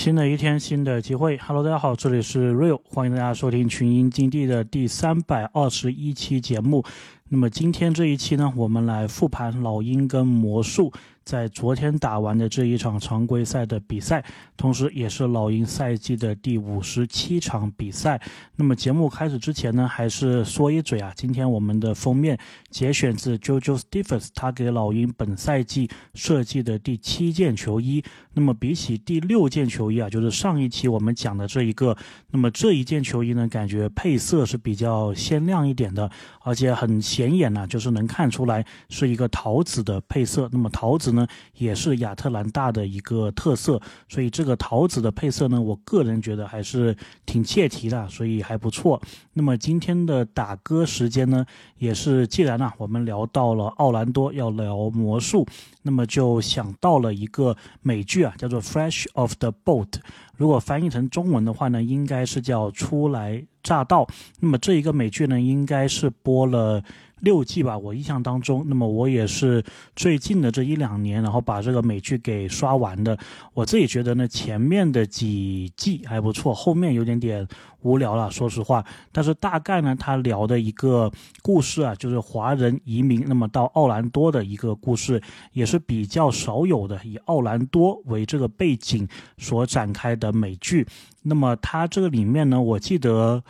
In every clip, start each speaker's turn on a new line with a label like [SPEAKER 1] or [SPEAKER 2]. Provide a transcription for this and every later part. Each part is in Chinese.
[SPEAKER 1] 新的一天，新的机会。Hello，大家好，这里是 Real，欢迎大家收听群英经地的第三百二十一期节目。那么今天这一期呢，我们来复盘老鹰跟魔术。在昨天打完的这一场常规赛的比赛，同时也是老鹰赛季的第五十七场比赛。那么节目开始之前呢，还是说一嘴啊，今天我们的封面节选自 JoJo Stephens，他给老鹰本赛季设计的第七件球衣。那么比起第六件球衣啊，就是上一期我们讲的这一个，那么这一件球衣呢，感觉配色是比较鲜亮一点的，而且很显眼呢，就是能看出来是一个桃子的配色。那么桃子。呢，也是亚特兰大的一个特色，所以这个桃子的配色呢，我个人觉得还是挺切题的，所以还不错。那么今天的打歌时间呢，也是既然呢，我们聊到了奥兰多，要聊魔术，那么就想到了一个美剧啊，叫做《Fresh of the Boat》，如果翻译成中文的话呢，应该是叫《初来乍到》。那么这一个美剧呢，应该是播了。六季吧，我印象当中，那么我也是最近的这一两年，然后把这个美剧给刷完的。我自己觉得呢，前面的几季还不错，后面有点点无聊了，说实话。但是大概呢，他聊的一个故事啊，就是华人移民那么到奥兰多的一个故事，也是比较少有的，以奥兰多为这个背景所展开的美剧。那么它这个里面呢，我记得。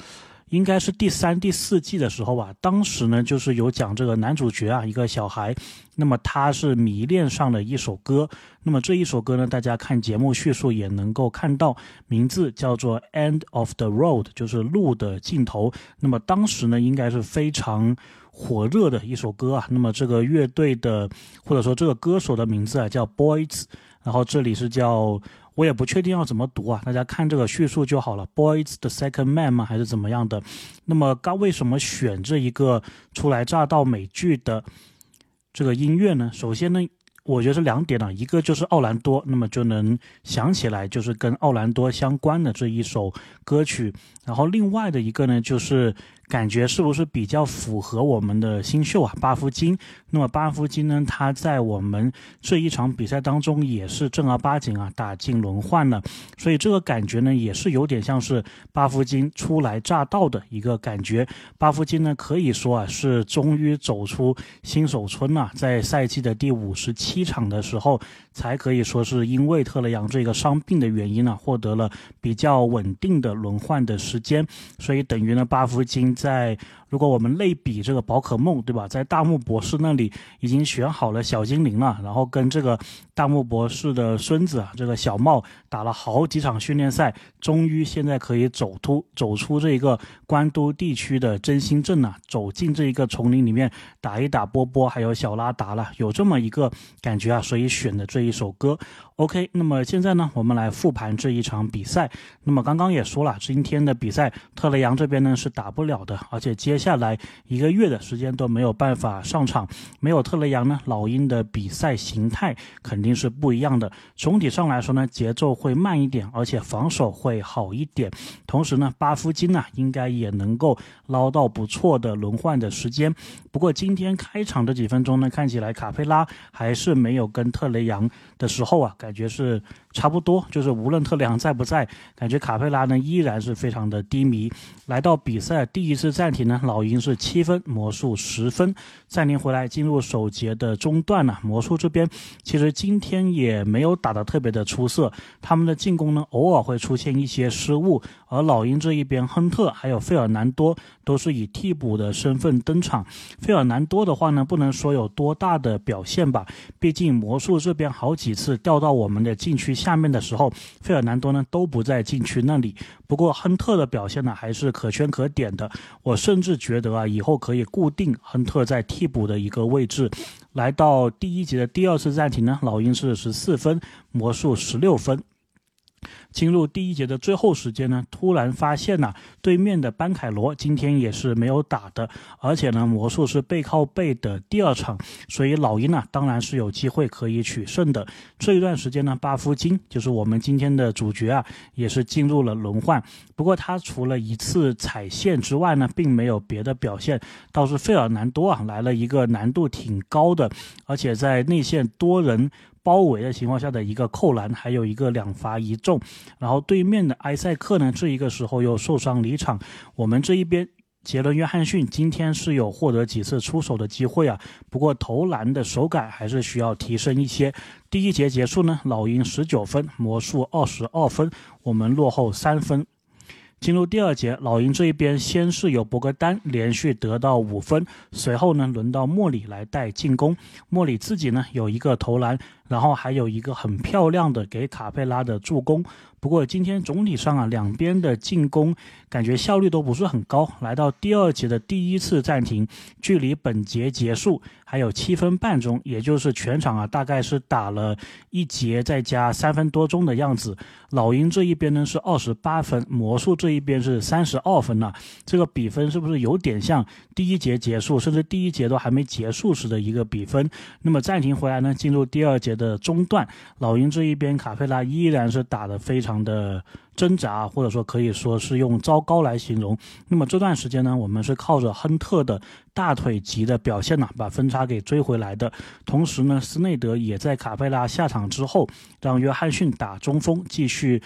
[SPEAKER 1] 应该是第三、第四季的时候吧。当时呢，就是有讲这个男主角啊，一个小孩，那么他是迷恋上了一首歌。那么这一首歌呢，大家看节目叙述也能够看到，名字叫做《End of the Road》，就是路的尽头。那么当时呢，应该是非常火热的一首歌啊。那么这个乐队的或者说这个歌手的名字啊，叫 Boys，然后这里是叫。我也不确定要怎么读啊，大家看这个叙述就好了。Boys the second man 吗？还是怎么样的？那么刚为什么选这一个初来乍到美剧的这个音乐呢？首先呢，我觉得是两点啊，一个就是奥兰多，那么就能想起来就是跟奥兰多相关的这一首歌曲。然后另外的一个呢，就是。感觉是不是比较符合我们的新秀啊？巴夫金。那么巴夫金呢？他在我们这一场比赛当中也是正儿八经啊打进轮换了，所以这个感觉呢也是有点像是巴夫金初来乍到的一个感觉。巴夫金呢可以说啊是终于走出新手村了，在赛季的第五十七场的时候，才可以说是因为特雷杨这个伤病的原因呢，获得了比较稳定的轮换的时间，所以等于呢巴夫金。在，如果我们类比这个宝可梦，对吧？在大木博士那里已经选好了小精灵了，然后跟这个大木博士的孙子啊，这个小茂打了好几场训练赛，终于现在可以走出走出这一个关都地区的真心镇了，走进这一个丛林里面打一打波波还有小拉达了，有这么一个感觉啊，所以选的这一首歌。OK，那么现在呢，我们来复盘这一场比赛。那么刚刚也说了，今天的比赛特雷杨这边呢是打不了的，而且接下来一个月的时间都没有办法上场。没有特雷杨呢，老鹰的比赛形态肯定是不一样的。总体上来说呢，节奏会慢一点，而且防守会好一点。同时呢，巴夫金呢应该也能够捞到不错的轮换的时间。不过今天开场的几分钟呢，看起来卡佩拉还是没有跟特雷杨的时候啊，感觉是。差不多，就是无论特雷杨在不在，感觉卡佩拉呢依然是非常的低迷。来到比赛第一次暂停呢，老鹰是七分，魔术十分。暂停回来进入首节的中段呢，魔术这边其实今天也没有打得特别的出色，他们的进攻呢偶尔会出现一些失误。而老鹰这一边，亨特还有费尔南多都是以替补的身份登场。费尔南多的话呢，不能说有多大的表现吧，毕竟魔术这边好几几次掉到我们的禁区。下面的时候，费尔南多呢都不在禁区那里。不过亨特的表现呢还是可圈可点的。我甚至觉得啊，以后可以固定亨特在替补的一个位置。来到第一节的第二次暂停呢，老鹰是十四分，魔术十六分。进入第一节的最后时间呢，突然发现呐，对面的班凯罗今天也是没有打的，而且呢，魔术是背靠背的第二场，所以老鹰呢当然是有机会可以取胜的。这一段时间呢，巴夫金就是我们今天的主角啊，也是进入了轮换。不过他除了一次踩线之外呢，并没有别的表现，倒是费尔南多啊来了一个难度挺高的，而且在内线多人。包围的情况下的一个扣篮，还有一个两罚一中，然后对面的埃塞克呢，这一个时候又受伤离场，我们这一边。杰伦·约翰逊今天是有获得几次出手的机会啊，不过投篮的手感还是需要提升一些。第一节结束呢，老鹰十九分，魔术二十二分，我们落后三分。进入第二节，老鹰这一边先是有博格丹连续得到五分，随后呢轮到莫里来带进攻，莫里自己呢有一个投篮，然后还有一个很漂亮的给卡佩拉的助攻。不过今天总体上啊，两边的进攻感觉效率都不是很高。来到第二节的第一次暂停，距离本节结束还有七分半钟，也就是全场啊大概是打了一节再加三分多钟的样子。老鹰这一边呢是二十八分，魔术这一边是三十二分呢。这个比分是不是有点像第一节结束，甚至第一节都还没结束时的一个比分？那么暂停回来呢，进入第二节的中段，老鹰这一边卡佩拉依然是打得非。常的挣扎，或者说可以说是用糟糕来形容。那么这段时间呢，我们是靠着亨特的大腿级的表现呢，把分差给追回来的。同时呢，斯内德也在卡佩拉下场之后，让约翰逊打中锋继续。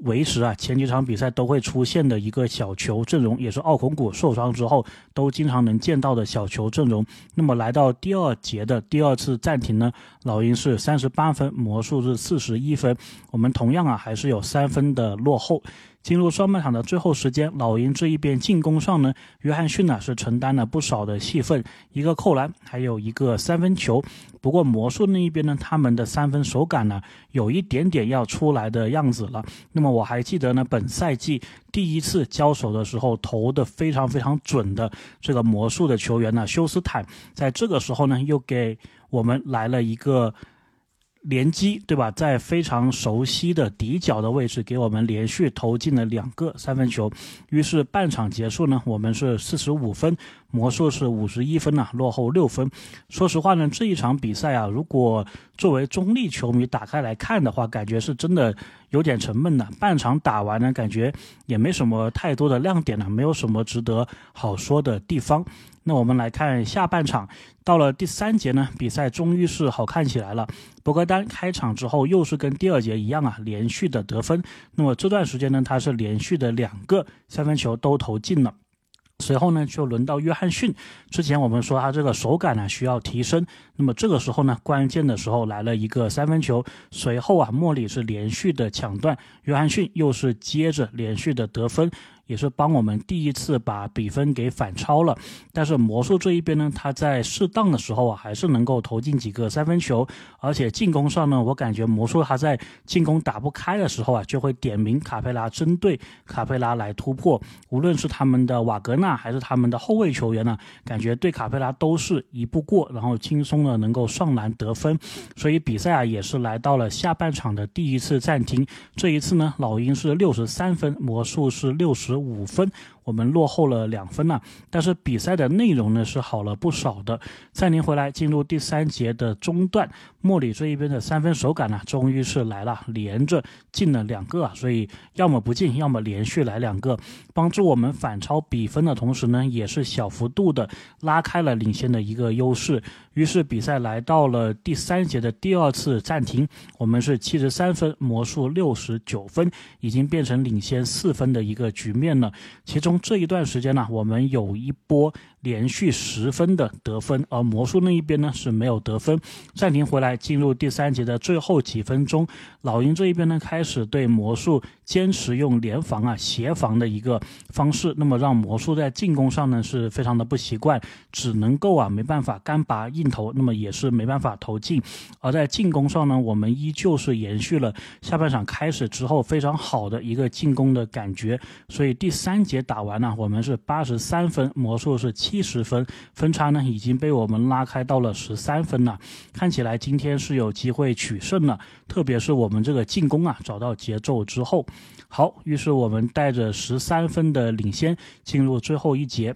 [SPEAKER 1] 维持啊，前几场比赛都会出现的一个小球阵容，也是奥孔古受伤之后都经常能见到的小球阵容。那么来到第二节的第二次暂停呢，老鹰是三十八分，魔术是四十一分，我们同样啊还是有三分的落后。进入上半场的最后时间，老鹰这一边进攻上呢，约翰逊呢是承担了不少的戏份，一个扣篮，还有一个三分球。不过魔术那一边呢，他们的三分手感呢有一点点要出来的样子了。那么我还记得呢，本赛季第一次交手的时候投的非常非常准的这个魔术的球员呢，休斯坦，在这个时候呢又给我们来了一个。连击对吧？在非常熟悉的底角的位置，给我们连续投进了两个三分球。于是半场结束呢，我们是四十五分，魔术是五十一分呐，落后六分。说实话呢，这一场比赛啊，如果作为中立球迷打开来看的话，感觉是真的有点沉闷的。半场打完呢，感觉也没什么太多的亮点了，没有什么值得好说的地方。那我们来看下半场，到了第三节呢，比赛终于是好看起来了。博格丹开场之后又是跟第二节一样啊，连续的得分。那么这段时间呢，他是连续的两个三分球都投进了。随后呢，就轮到约翰逊。之前我们说他这个手感呢需要提升，那么这个时候呢，关键的时候来了一个三分球。随后啊，莫里是连续的抢断，约翰逊又是接着连续的得分。也是帮我们第一次把比分给反超了，但是魔术这一边呢，他在适当的时候啊，还是能够投进几个三分球，而且进攻上呢，我感觉魔术他在进攻打不开的时候啊，就会点名卡佩拉，针对卡佩拉来突破，无论是他们的瓦格纳还是他们的后卫球员呢，感觉对卡佩拉都是一步过，然后轻松的能够上篮得分，所以比赛啊也是来到了下半场的第一次暂停，这一次呢，老鹰是六十三分，魔术是六十。五分。我们落后了两分了，但是比赛的内容呢是好了不少的。暂停回来，进入第三节的中段，莫里这一边的三分手感呢，终于是来了，连着进了两个啊，所以要么不进，要么连续来两个，帮助我们反超比分的同时呢，也是小幅度的拉开了领先的一个优势。于是比赛来到了第三节的第二次暂停，我们是七十三分，魔术六十九分，已经变成领先四分的一个局面了，其中。这一段时间呢，我们有一波。连续十分的得分，而魔术那一边呢是没有得分。暂停回来，进入第三节的最后几分钟，老鹰这一边呢开始对魔术坚持用联防啊、协防的一个方式，那么让魔术在进攻上呢是非常的不习惯，只能够啊没办法干拔硬投，那么也是没办法投进。而在进攻上呢，我们依旧是延续了下半场开始之后非常好的一个进攻的感觉，所以第三节打完呢，我们是八十三分，魔术是七。一十分分差呢，已经被我们拉开到了十三分了。看起来今天是有机会取胜了，特别是我们这个进攻啊，找到节奏之后，好，于是我们带着十三分的领先进入最后一节。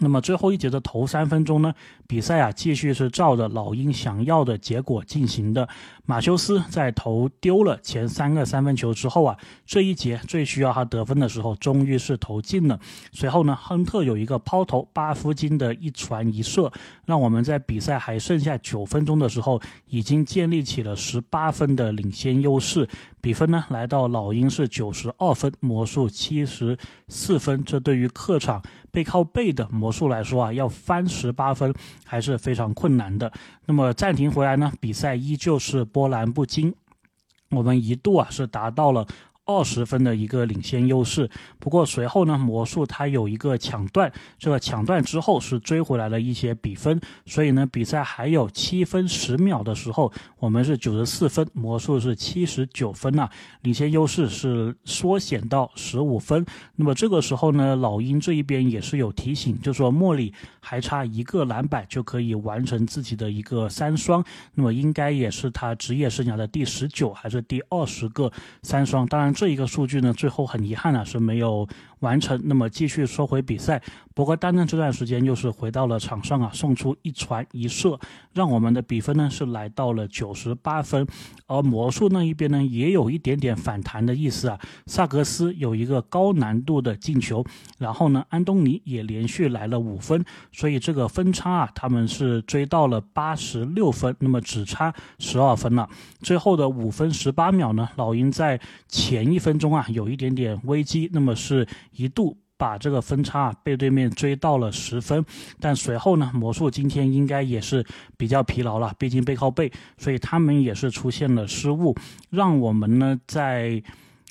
[SPEAKER 1] 那么最后一节的头三分钟呢，比赛啊继续是照着老鹰想要的结果进行的。马修斯在投丢了前三个三分球之后啊，这一节最需要他得分的时候，终于是投进了。随后呢，亨特有一个抛投，巴夫金的一传一射，让我们在比赛还剩下九分钟的时候，已经建立起了十八分的领先优势，比分呢来到老鹰是九十二分，魔术七十四分。这对于客场背靠背的魔术来说啊，要翻十八分还是非常困难的。那么暂停回来呢，比赛依旧是波澜不惊，我们一度啊是达到了。二十分的一个领先优势，不过随后呢，魔术他有一个抢断，这个抢断之后是追回来了一些比分，所以呢，比赛还有七分十秒的时候，我们是九十四分，魔术是七十九分呐，领先优势是缩减到十五分。那么这个时候呢，老鹰这一边也是有提醒，就说莫里还差一个篮板就可以完成自己的一个三双，那么应该也是他职业生涯的第十九还是第二十个三双，当然。这一个数据呢，最后很遗憾啊是没有完成。那么继续说回比赛，博格丹呢这段时间又是回到了场上啊，送出一传一射，让我们的比分呢是来到了九十八分。而魔术那一边呢也有一点点反弹的意思啊，萨格斯有一个高难度的进球，然后呢安东尼也连续来了五分，所以这个分差啊他们是追到了八十六分，那么只差十二分了。最后的五分十八秒呢，老鹰在。前一分钟啊，有一点点危机，那么是一度把这个分差被对面追到了十分，但随后呢，魔术今天应该也是比较疲劳了，毕竟背靠背，所以他们也是出现了失误，让我们呢在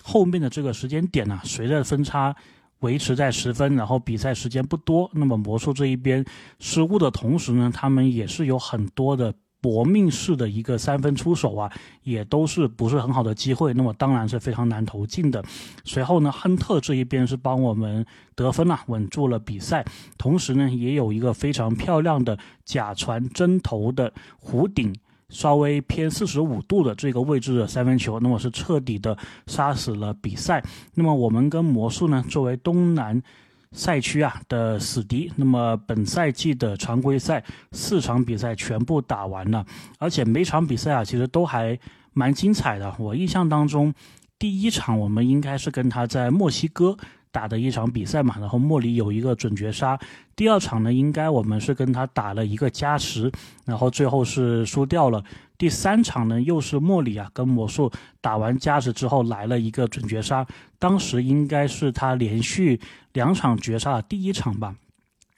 [SPEAKER 1] 后面的这个时间点呢，随着分差维持在十分，然后比赛时间不多，那么魔术这一边失误的同时呢，他们也是有很多的。搏命式的一个三分出手啊，也都是不是很好的机会，那么当然是非常难投进的。随后呢，亨特这一边是帮我们得分了，稳住了比赛。同时呢，也有一个非常漂亮的假传真投的弧顶，稍微偏四十五度的这个位置的三分球，那么是彻底的杀死了比赛。那么我们跟魔术呢，作为东南。赛区啊的死敌，那么本赛季的常规赛四场比赛全部打完了，而且每场比赛啊其实都还蛮精彩的。我印象当中，第一场我们应该是跟他在墨西哥。打的一场比赛嘛，然后莫里有一个准绝杀。第二场呢，应该我们是跟他打了一个加时，然后最后是输掉了。第三场呢，又是莫里啊跟魔术打完加时之后来了一个准绝杀，当时应该是他连续两场绝杀的第一场吧。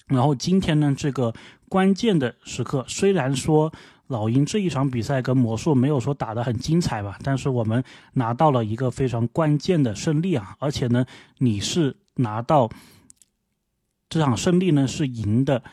[SPEAKER 1] 然后今天呢，这个关键的时刻，虽然说。老鹰这一场比赛跟魔术没有说打得很精彩吧，但是我们拿到了一个非常关键的胜利啊！而且呢，你是拿到这场胜利呢，是赢的。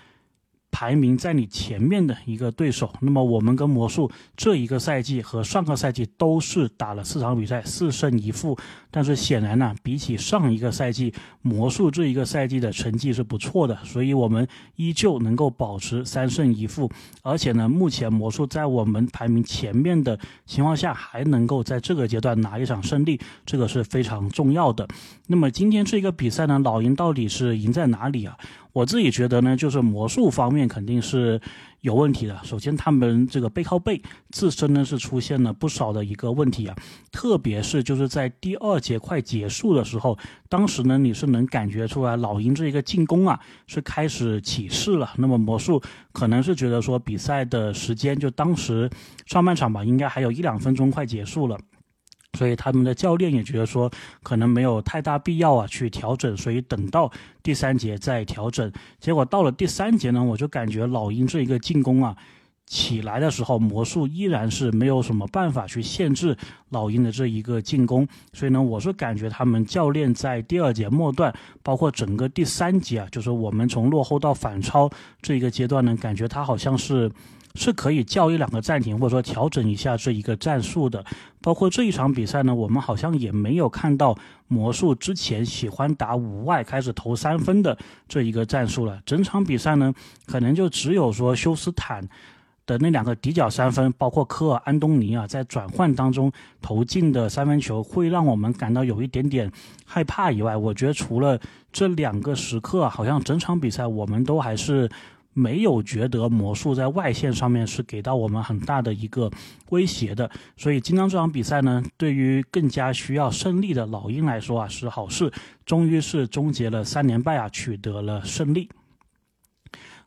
[SPEAKER 1] 排名在你前面的一个对手，那么我们跟魔术这一个赛季和上个赛季都是打了四场比赛，四胜一负。但是显然呢，比起上一个赛季，魔术这一个赛季的成绩是不错的，所以我们依旧能够保持三胜一负。而且呢，目前魔术在我们排名前面的情况下，还能够在这个阶段拿一场胜利，这个是非常重要的。那么今天这个比赛呢，老鹰到底是赢在哪里啊？我自己觉得呢，就是魔术方面肯定是有问题的。首先，他们这个背靠背自身呢是出现了不少的一个问题啊，特别是就是在第二节快结束的时候，当时呢你是能感觉出来老鹰这一个进攻啊是开始起势了。那么魔术可能是觉得说比赛的时间就当时上半场吧，应该还有一两分钟快结束了。所以他们的教练也觉得说，可能没有太大必要啊去调整，所以等到第三节再调整。结果到了第三节呢，我就感觉老鹰这一个进攻啊起来的时候，魔术依然是没有什么办法去限制老鹰的这一个进攻。所以呢，我是感觉他们教练在第二节末段，包括整个第三节啊，就是我们从落后到反超这一个阶段呢，感觉他好像是。是可以叫一两个暂停，或者说调整一下这一个战术的。包括这一场比赛呢，我们好像也没有看到魔术之前喜欢打五外开始投三分的这一个战术了。整场比赛呢，可能就只有说休斯坦的那两个底角三分，包括科尔安东尼啊在转换当中投进的三分球，会让我们感到有一点点害怕以外，我觉得除了这两个时刻，好像整场比赛我们都还是。没有觉得魔术在外线上面是给到我们很大的一个威胁的，所以今天这场比赛呢，对于更加需要胜利的老鹰来说啊是好事，终于是终结了三连败啊，取得了胜利。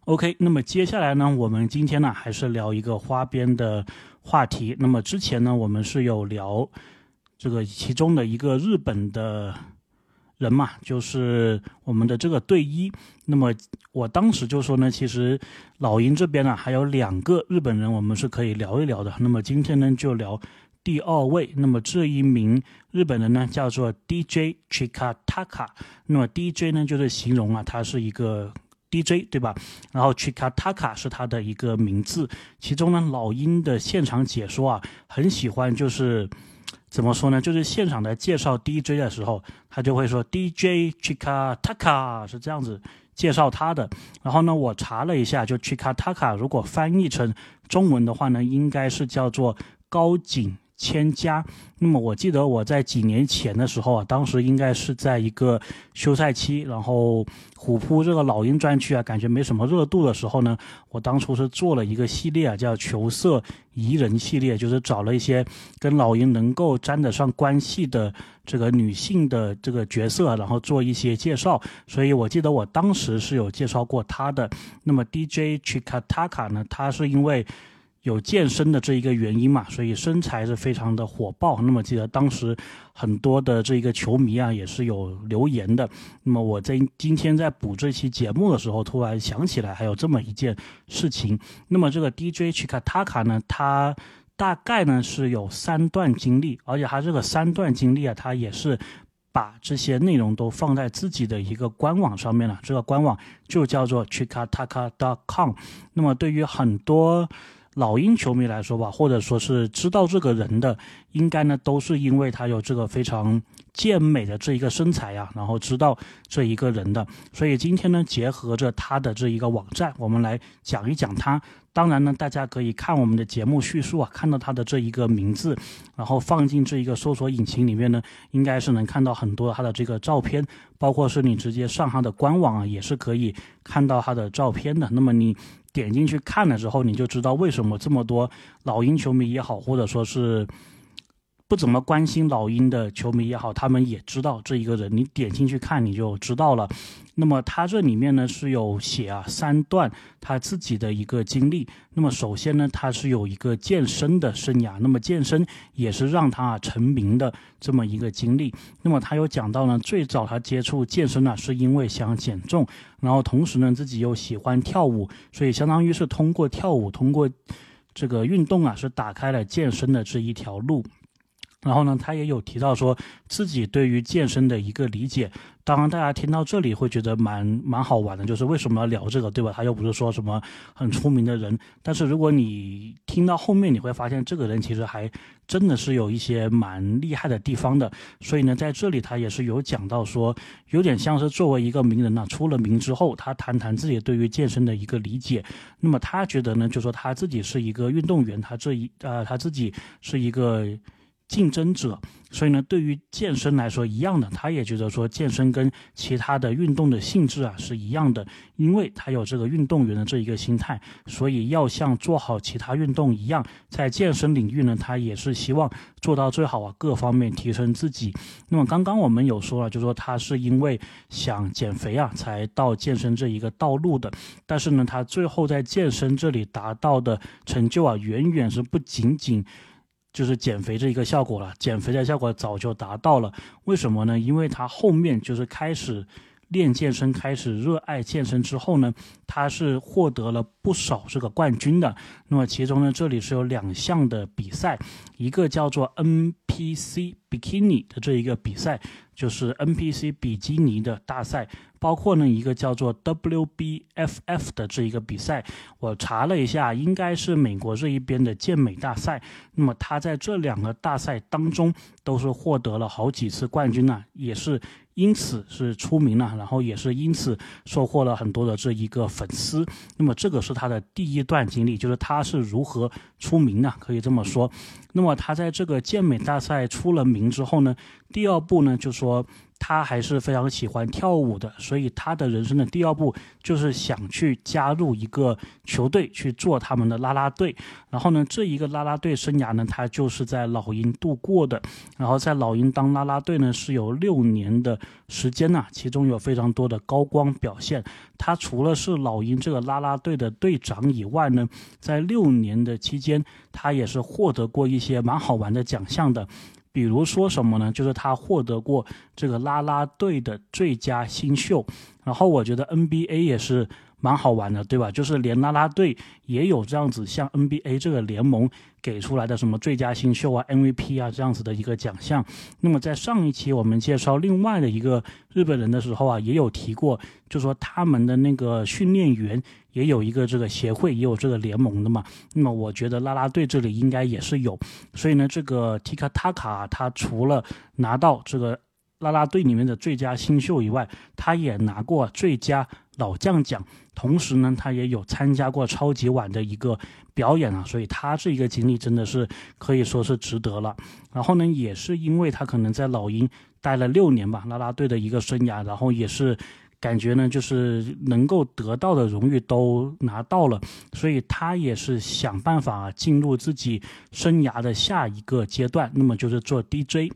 [SPEAKER 1] OK，那么接下来呢，我们今天呢还是聊一个花边的话题。那么之前呢，我们是有聊这个其中的一个日本的人嘛，就是我们的这个队医。那么我当时就说呢，其实老鹰这边呢还有两个日本人，我们是可以聊一聊的。那么今天呢就聊第二位。那么这一名日本人呢叫做 DJ Chikataka。那么 DJ 呢就是形容啊，他是一个。DJ 对吧？然后 Chikataka 是他的一个名字。其中呢，老鹰的现场解说啊，很喜欢就是怎么说呢？就是现场在介绍 DJ 的时候，他就会说 DJ Chikataka 是这样子介绍他的。然后呢，我查了一下，就 Chikataka 如果翻译成中文的话呢，应该是叫做高井。千家，那么我记得我在几年前的时候啊，当时应该是在一个休赛期，然后虎扑这个老鹰专区啊，感觉没什么热度的时候呢，我当初是做了一个系列啊，叫球色宜人系列，就是找了一些跟老鹰能够沾得上关系的这个女性的这个角色，然后做一些介绍。所以我记得我当时是有介绍过她的。那么 DJ Chikataka 呢，她是因为。有健身的这一个原因嘛，所以身材是非常的火爆。那么记得当时很多的这一个球迷啊，也是有留言的。那么我在今天在补这期节目的时候，突然想起来还有这么一件事情。那么这个 DJ Chikataka 呢，他大概呢是有三段经历，而且他这个三段经历啊，他也是把这些内容都放在自己的一个官网上面了。这个官网就叫做 Chikataka.com。那么对于很多老鹰球迷来说吧，或者说是知道这个人的，应该呢都是因为他有这个非常健美的这一个身材呀，然后知道这一个人的。所以今天呢，结合着他的这一个网站，我们来讲一讲他。当然呢，大家可以看我们的节目叙述啊，看到他的这一个名字，然后放进这一个搜索引擎里面呢，应该是能看到很多他的这个照片，包括是你直接上他的官网啊，也是可以看到他的照片的。那么你。点进去看了之后，你就知道为什么这么多老鹰球迷也好，或者说是。不怎么关心老鹰的球迷也好，他们也知道这一个人。你点进去看，你就知道了。那么他这里面呢是有写啊三段他自己的一个经历。那么首先呢，他是有一个健身的生涯，那么健身也是让他成名的这么一个经历。那么他有讲到呢，最早他接触健身呢，是因为想减重，然后同时呢自己又喜欢跳舞，所以相当于是通过跳舞，通过这个运动啊，是打开了健身的这一条路。然后呢，他也有提到说自己对于健身的一个理解。当然，大家听到这里会觉得蛮蛮好玩的，就是为什么要聊这个，对吧？他又不是说什么很出名的人。但是如果你听到后面，你会发现这个人其实还真的是有一些蛮厉害的地方的。所以呢，在这里他也是有讲到说，有点像是作为一个名人呢，出了名之后，他谈谈自己对于健身的一个理解。那么他觉得呢，就说他自己是一个运动员，他这一呃，他自己是一个。竞争者，所以呢，对于健身来说一样的，他也觉得说健身跟其他的运动的性质啊是一样的，因为他有这个运动员的这一个心态，所以要像做好其他运动一样，在健身领域呢，他也是希望做到最好啊，各方面提升自己。那么刚刚我们有说了，就说他是因为想减肥啊，才到健身这一个道路的，但是呢，他最后在健身这里达到的成就啊，远远是不仅仅。就是减肥这一个效果了，减肥的效果早就达到了。为什么呢？因为他后面就是开始练健身，开始热爱健身之后呢，他是获得了不少这个冠军的。那么其中呢，这里是有两项的比赛，一个叫做 NPC Bikini 的这一个比赛，就是 NPC 比基尼的大赛。包括呢一个叫做 WBFF 的这一个比赛，我查了一下，应该是美国这一边的健美大赛。那么他在这两个大赛当中都是获得了好几次冠军呢，也是因此是出名了，然后也是因此收获了很多的这一个粉丝。那么这个是他的第一段经历，就是他是如何出名的，可以这么说。那么他在这个健美大赛出了名之后呢，第二步呢就说。他还是非常喜欢跳舞的，所以他的人生的第二步就是想去加入一个球队，去做他们的啦啦队。然后呢，这一个啦啦队生涯呢，他就是在老鹰度过的。然后在老鹰当啦啦队呢，是有六年的时间呐，其中有非常多的高光表现。他除了是老鹰这个啦啦队的队长以外呢，在六年的期间，他也是获得过一些蛮好玩的奖项的。比如说什么呢？就是他获得过这个啦啦队的最佳新秀，然后我觉得 NBA 也是。蛮好玩的，对吧？就是连拉拉队也有这样子，像 NBA 这个联盟给出来的什么最佳新秀啊、MVP 啊这样子的一个奖项。那么在上一期我们介绍另外的一个日本人的时候啊，也有提过，就说他们的那个训练员也有一个这个协会，也有这个联盟的嘛。那么我觉得拉拉队这里应该也是有，所以呢，这个 Tika Taka 他除了拿到这个拉拉队里面的最佳新秀以外，他也拿过最佳老将奖。同时呢，他也有参加过超级碗的一个表演啊，所以他这一个经历真的是可以说是值得了。然后呢，也是因为他可能在老鹰待了六年吧，啦啦队的一个生涯，然后也是感觉呢，就是能够得到的荣誉都拿到了，所以他也是想办法进入自己生涯的下一个阶段，那么就是做 DJ。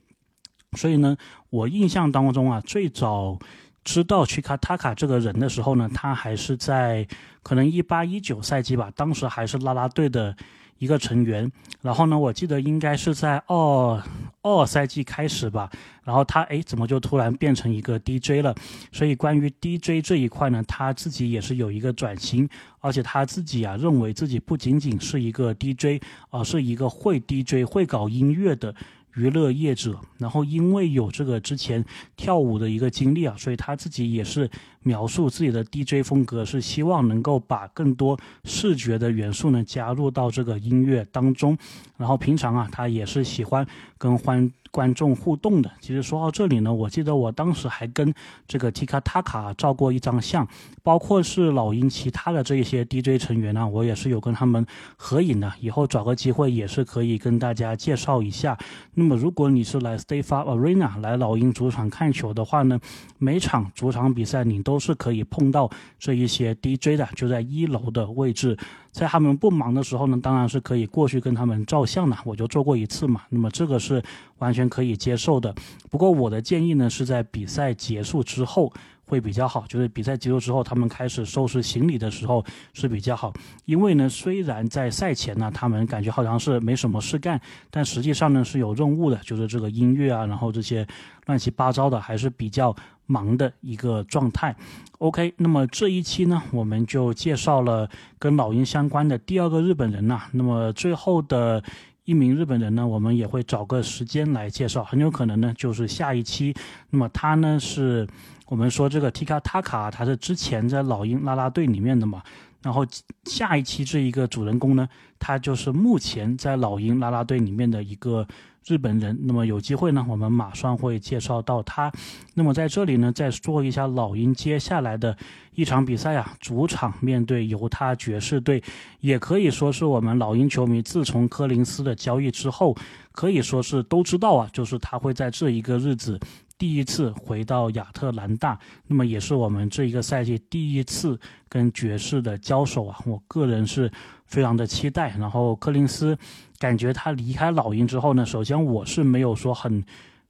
[SPEAKER 1] 所以呢，我印象当中啊，最早。知道曲卡塔卡这个人的时候呢，他还是在可能一八一九赛季吧，当时还是啦啦队的一个成员。然后呢，我记得应该是在二二赛季开始吧，然后他哎怎么就突然变成一个 DJ 了？所以关于 DJ 这一块呢，他自己也是有一个转型，而且他自己啊认为自己不仅仅是一个 DJ，而是一个会 DJ 会搞音乐的。娱乐业者，然后因为有这个之前跳舞的一个经历啊，所以他自己也是描述自己的 DJ 风格，是希望能够把更多视觉的元素呢加入到这个音乐当中。然后平常啊，他也是喜欢跟欢观众互动的。其实说到这里呢，我记得我当时还跟这个 Tika Taka 照过一张相，包括是老鹰其他的这一些 DJ 成员呢，我也是有跟他们合影的。以后找个机会也是可以跟大家介绍一下。那么如果你是来 Stay Far Arena 来老鹰主场看球的话呢，每场主场比赛你都是可以碰到这一些 DJ 的，就在一楼的位置。在他们不忙的时候呢，当然是可以过去跟他们照相的。我就做过一次嘛，那么这个是完全可以接受的。不过我的建议呢，是在比赛结束之后会比较好，就是比赛结束之后，他们开始收拾行李的时候是比较好。因为呢，虽然在赛前呢，他们感觉好像是没什么事干，但实际上呢是有任务的，就是这个音乐啊，然后这些乱七八糟的还是比较。忙的一个状态，OK，那么这一期呢，我们就介绍了跟老鹰相关的第二个日本人呐。那么最后的一名日本人呢，我们也会找个时间来介绍，很有可能呢就是下一期。那么他呢是我们说这个 Takata，他是之前在老鹰拉拉队里面的嘛。然后下一期这一个主人公呢，他就是目前在老鹰啦啦队里面的一个。日本人，那么有机会呢，我们马上会介绍到他。那么在这里呢，再说一下老鹰接下来的一场比赛啊，主场面对犹他爵士队，也可以说是我们老鹰球迷自从柯林斯的交易之后，可以说是都知道啊，就是他会在这一个日子第一次回到亚特兰大。那么也是我们这一个赛季第一次跟爵士的交手啊，我个人是非常的期待。然后柯林斯。感觉他离开老鹰之后呢，首先我是没有说很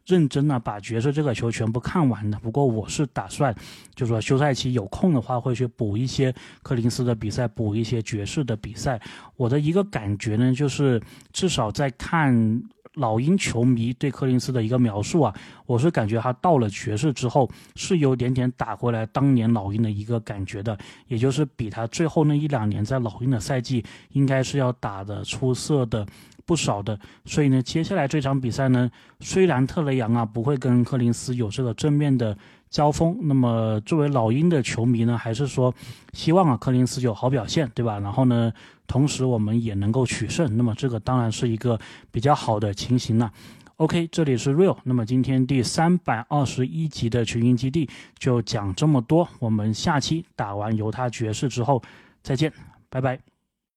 [SPEAKER 1] 认真的把角色这个球全部看完的。不过我是打算，就说休赛期有空的话会去补一些柯林斯的比赛，补一些爵士的比赛。我的一个感觉呢，就是至少在看。老鹰球迷对柯林斯的一个描述啊，我是感觉他到了爵士之后是有点点打回来当年老鹰的一个感觉的，也就是比他最后那一两年在老鹰的赛季应该是要打的出色的不少的。所以呢，接下来这场比赛呢，虽然特雷杨啊不会跟柯林斯有这个正面的。交锋，那么作为老鹰的球迷呢，还是说希望啊柯林斯有好表现，对吧？然后呢，同时我们也能够取胜，那么这个当然是一个比较好的情形了。OK，这里是 Real，那么今天第三百二十一集的群英基地就讲这么多，我们下期打完犹他爵士之后再见，拜拜。